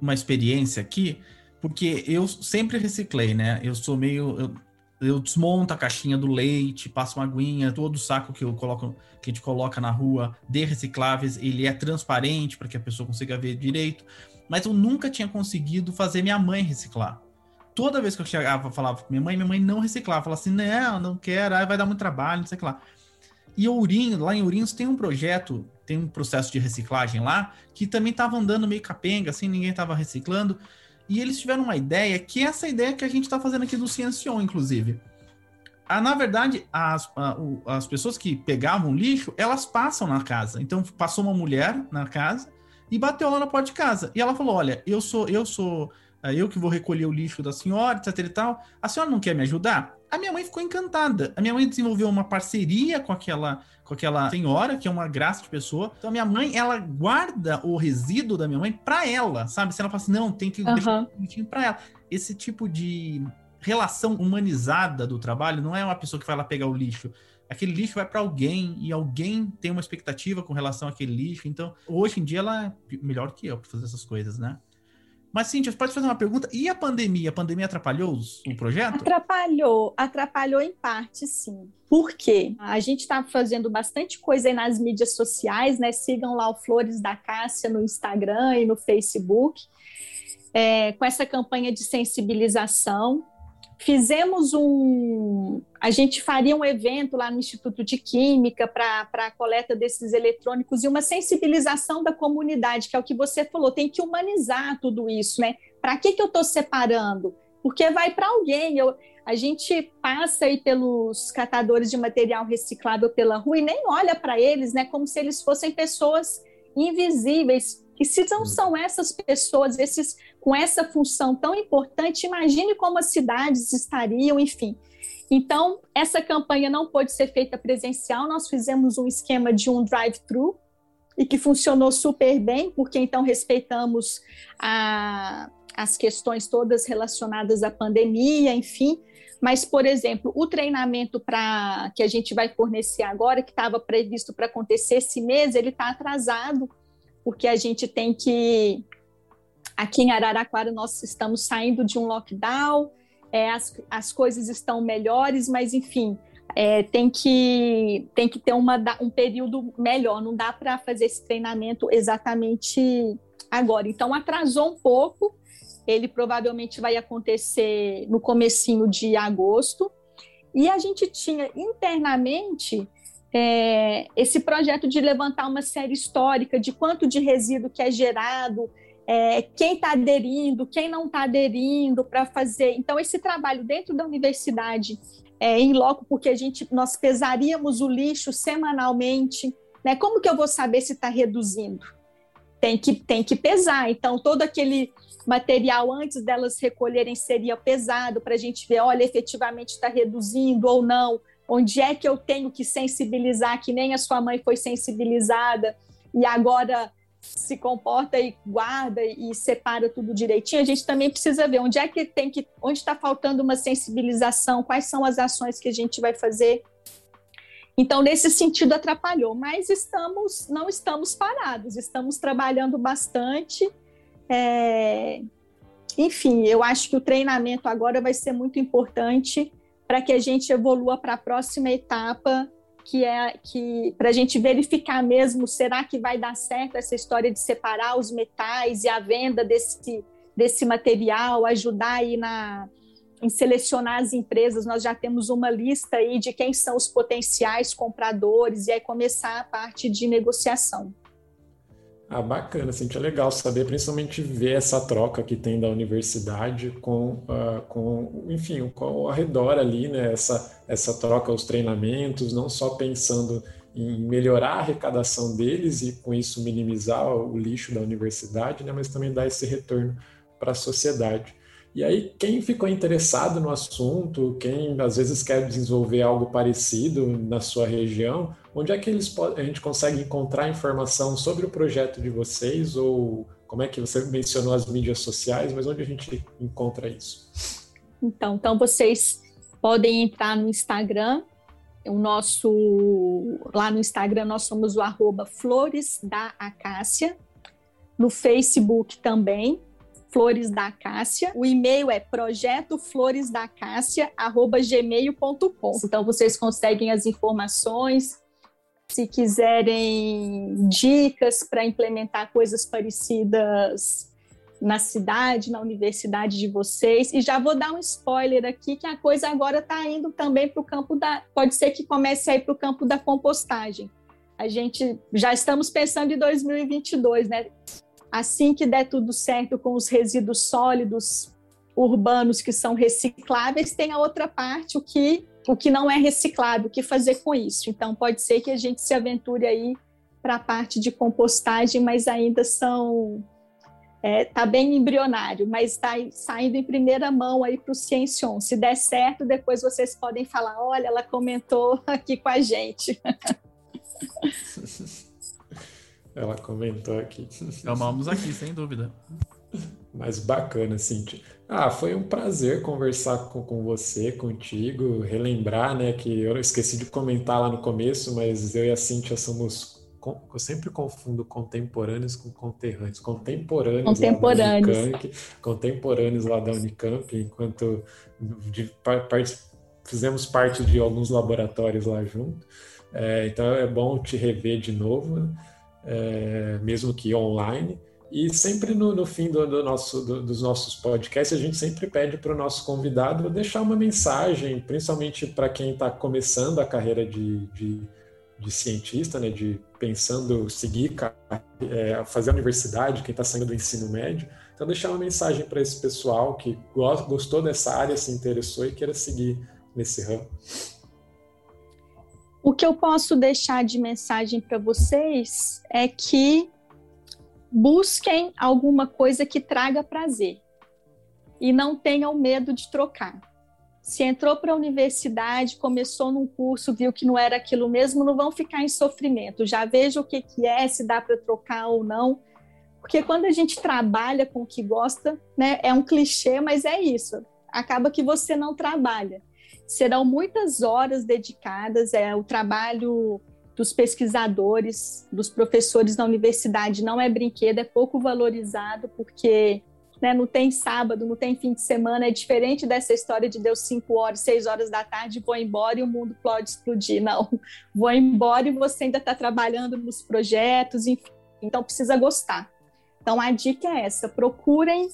uma, experiência aqui, porque eu sempre reciclei, né? Eu sou meio. Eu, eu desmonto a caixinha do leite, passo uma aguinha, todo o saco que eu coloco, que a gente coloca na rua de recicláveis, ele é transparente para que a pessoa consiga ver direito mas eu nunca tinha conseguido fazer minha mãe reciclar. Toda vez que eu chegava, falava com minha mãe, minha mãe não reciclava. Falava assim, não, não quero, vai dar muito trabalho, não sei o que lá. E Ourinho, lá em Ourinhos tem um projeto, tem um processo de reciclagem lá, que também estava andando meio capenga, assim, ninguém estava reciclando. E eles tiveram uma ideia, que é essa ideia que a gente está fazendo aqui do Ciencion, inclusive. Ah, na verdade, as, as pessoas que pegavam lixo, elas passam na casa. Então, passou uma mulher na casa, e bateu lá na porta de casa. E ela falou: Olha, eu sou, eu sou, eh, eu que vou recolher o lixo da senhora, etc e tal. A senhora não quer me ajudar? A minha mãe ficou encantada. A minha mãe desenvolveu uma parceria com aquela, com aquela senhora, que é uma graça de pessoa. Então a minha mãe, ela guarda o resíduo da minha mãe para ela, sabe? Se ela fala assim, não, tem que deixar para ela. Esse tipo de relação humanizada do trabalho não é uma pessoa que vai lá pegar o lixo aquele lixo vai para alguém e alguém tem uma expectativa com relação àquele lixo. Então, hoje em dia ela é melhor que eu para fazer essas coisas, né? Mas, Cíntia, pode fazer uma pergunta? E a pandemia? A pandemia atrapalhou o projeto? Atrapalhou, atrapalhou em parte, sim. Por quê? A gente está fazendo bastante coisa aí nas mídias sociais, né? Sigam lá o Flores da Cássia no Instagram e no Facebook, é, com essa campanha de sensibilização. Fizemos um. A gente faria um evento lá no Instituto de Química para a coleta desses eletrônicos e uma sensibilização da comunidade, que é o que você falou, tem que humanizar tudo isso, né? Para que, que eu estou separando? Porque vai para alguém. Eu, a gente passa aí pelos catadores de material reciclável pela rua e nem olha para eles, né? Como se eles fossem pessoas invisíveis. E se não são essas pessoas, esses com essa função tão importante, imagine como as cidades estariam, enfim. Então, essa campanha não pôde ser feita presencial, nós fizemos um esquema de um drive-thru e que funcionou super bem, porque então respeitamos a, as questões todas relacionadas à pandemia, enfim. Mas, por exemplo, o treinamento para que a gente vai fornecer agora, que estava previsto para acontecer esse mês, ele está atrasado, porque a gente tem que Aqui em Araraquara, nós estamos saindo de um lockdown, é, as, as coisas estão melhores, mas, enfim, é, tem, que, tem que ter uma, um período melhor, não dá para fazer esse treinamento exatamente agora. Então, atrasou um pouco, ele provavelmente vai acontecer no comecinho de agosto, e a gente tinha internamente é, esse projeto de levantar uma série histórica de quanto de resíduo que é gerado, é, quem está aderindo, quem não está aderindo para fazer. Então, esse trabalho dentro da universidade, é, em loco, porque a gente, nós pesaríamos o lixo semanalmente, né? Como que eu vou saber se está reduzindo? Tem que, tem que pesar. Então, todo aquele material antes delas recolherem seria pesado para a gente ver, olha, efetivamente está reduzindo ou não. Onde é que eu tenho que sensibilizar, que nem a sua mãe foi sensibilizada, e agora se comporta e guarda e separa tudo direitinho, a gente também precisa ver onde é que tem que, onde está faltando uma sensibilização, quais são as ações que a gente vai fazer. Então, nesse sentido, atrapalhou, mas estamos, não estamos parados, estamos trabalhando bastante. É... Enfim, eu acho que o treinamento agora vai ser muito importante para que a gente evolua para a próxima etapa que é que para a gente verificar mesmo, será que vai dar certo essa história de separar os metais e a venda desse, desse material, ajudar aí na, em selecionar as empresas, nós já temos uma lista aí de quem são os potenciais compradores e aí começar a parte de negociação. Ah, bacana, assim, é legal saber, principalmente ver essa troca que tem da universidade com, uh, com enfim, com ao redor ali, né, essa, essa troca, os treinamentos, não só pensando em melhorar a arrecadação deles e com isso minimizar o lixo da universidade, né, mas também dar esse retorno para a sociedade. E aí, quem ficou interessado no assunto, quem às vezes quer desenvolver algo parecido na sua região, onde é que eles a gente consegue encontrar informação sobre o projeto de vocês ou como é que você mencionou as mídias sociais, mas onde a gente encontra isso? Então, então vocês podem entrar no Instagram, o nosso lá no Instagram nós somos o arroba Flores da Acácia, no Facebook também, Flores da Acácia. O e-mail é projetofloresdacácia@gmail.com. Então vocês conseguem as informações. Se quiserem dicas para implementar coisas parecidas na cidade, na universidade de vocês. E já vou dar um spoiler aqui que a coisa agora está indo também para o campo da. Pode ser que comece a ir para o campo da compostagem. A gente já estamos pensando em 2022, né? Assim que der tudo certo com os resíduos sólidos urbanos que são recicláveis, tem a outra parte, o que, o que não é reciclável, o que fazer com isso. Então, pode ser que a gente se aventure aí para a parte de compostagem, mas ainda são. Está é, tá bem embrionário, mas está saindo em primeira mão aí para o Ciencion. Se der certo, depois vocês podem falar: olha, ela comentou *laughs* aqui com a gente. *laughs* Ela comentou aqui. Amamos aqui, sem dúvida. Mas bacana, Cintia. Ah, foi um prazer conversar com, com você, contigo, relembrar, né, que eu esqueci de comentar lá no começo, mas eu e a Cintia somos eu sempre confundo contemporâneos com conterrâneos. Contemporâneos, contemporâneos. Lá da Unicamp, contemporâneos lá da Unicamp, enquanto de, part, fizemos parte de alguns laboratórios lá junto. É, então é bom te rever de novo, é, mesmo que online. E sempre no, no fim do, do nosso, do, dos nossos podcasts, a gente sempre pede para o nosso convidado deixar uma mensagem, principalmente para quem está começando a carreira de, de, de, cientista, né, de pensando seguir, é, fazer a universidade, quem está saindo do ensino médio. Então, deixar uma mensagem para esse pessoal que gostou dessa área, se interessou e queira seguir nesse ramo. O que eu posso deixar de mensagem para vocês é que busquem alguma coisa que traga prazer e não tenham medo de trocar. Se entrou para a universidade, começou num curso, viu que não era aquilo mesmo, não vão ficar em sofrimento. Já veja o que, que é, se dá para trocar ou não. Porque quando a gente trabalha com o que gosta, né, é um clichê, mas é isso. Acaba que você não trabalha. Serão muitas horas dedicadas, é o trabalho dos pesquisadores, dos professores na universidade não é brinquedo, é pouco valorizado, porque né, não tem sábado, não tem fim de semana, é diferente dessa história de deu cinco horas, seis horas da tarde, vou embora e o mundo pode explodir. *laughs* Não, vou embora e você ainda está trabalhando nos projetos, enfim, então precisa gostar. Então a dica é essa: procurem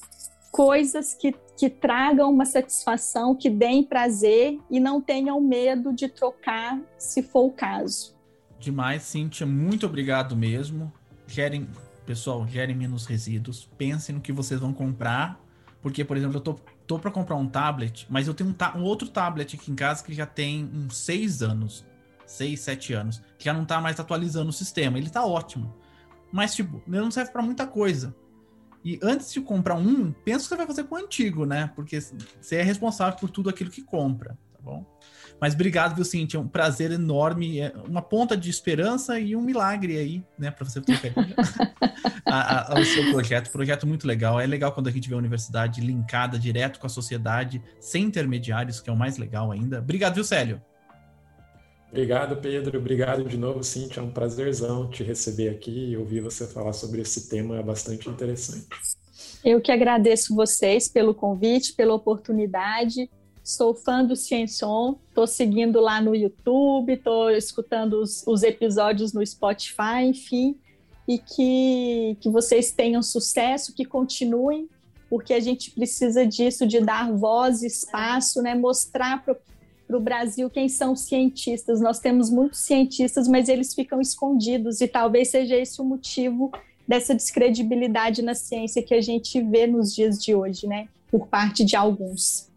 coisas que, que tragam uma satisfação, que deem prazer e não tenham medo de trocar se for o caso. Demais, Cíntia. Muito obrigado mesmo. Gerem, pessoal, gerem menos resíduos. Pensem no que vocês vão comprar. Porque, por exemplo, eu tô, tô para comprar um tablet, mas eu tenho um, um, outro tablet aqui em casa que já tem uns seis anos. seis, sete anos. Que já não tá mais atualizando o sistema. Ele tá ótimo. Mas, tipo, ele não serve para muita coisa. E antes de comprar um, pensa o que você vai fazer com o antigo, né? Porque você é responsável por tudo aquilo que compra, tá bom? Mas obrigado, viu, Cintia? É um prazer enorme, é uma ponta de esperança e um milagre aí, né, para você ter *laughs* o seu projeto. Projeto muito legal. É legal quando a gente vê a universidade linkada direto com a sociedade, sem intermediários, que é o mais legal ainda. Obrigado, viu, Célio? Obrigado, Pedro. Obrigado de novo, Cintia. É um prazerzão te receber aqui e ouvir você falar sobre esse tema bastante interessante. Eu que agradeço vocês pelo convite, pela oportunidade sou fã do Cienson, estou seguindo lá no YouTube, estou escutando os, os, episódios no Spotify, enfim, e que, que vocês tenham sucesso, que continuem, porque a gente precisa disso, de dar voz, espaço, né, mostrar para o Brasil quem são os cientistas. Nós temos muitos cientistas, mas eles ficam escondidos, e talvez seja esse o motivo dessa descredibilidade na ciência que a gente vê nos dias de hoje, né, por parte de alguns.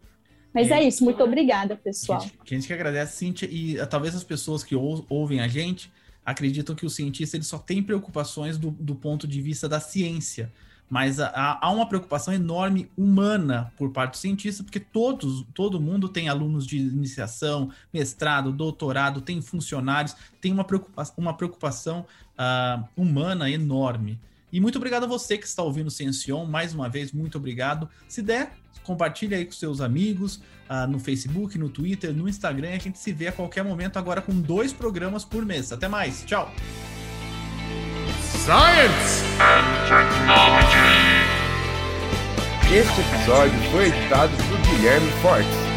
Mas é, é isso, muito obrigada, pessoal. A gente, gente que agradece, Cíntia, e uh, talvez as pessoas que ou, ouvem a gente acreditam que o cientista ele só tem preocupações do, do ponto de vista da ciência. Mas há, há, uma preocupação enorme humana por parte do cientista, porque todos, todo mundo tem alunos de iniciação, mestrado, doutorado, tem funcionários, tem uma preocupação, uma preocupação uh, humana enorme. E muito obrigado a você que está ouvindo o Ciencion. Mais uma vez, muito obrigado. Se der, compartilhe aí com seus amigos uh, no Facebook, no Twitter, no Instagram. A gente se vê a qualquer momento agora com dois programas por mês. Até mais. Tchau. Science and Technology. Este episódio foi editado por Guilherme Fortes.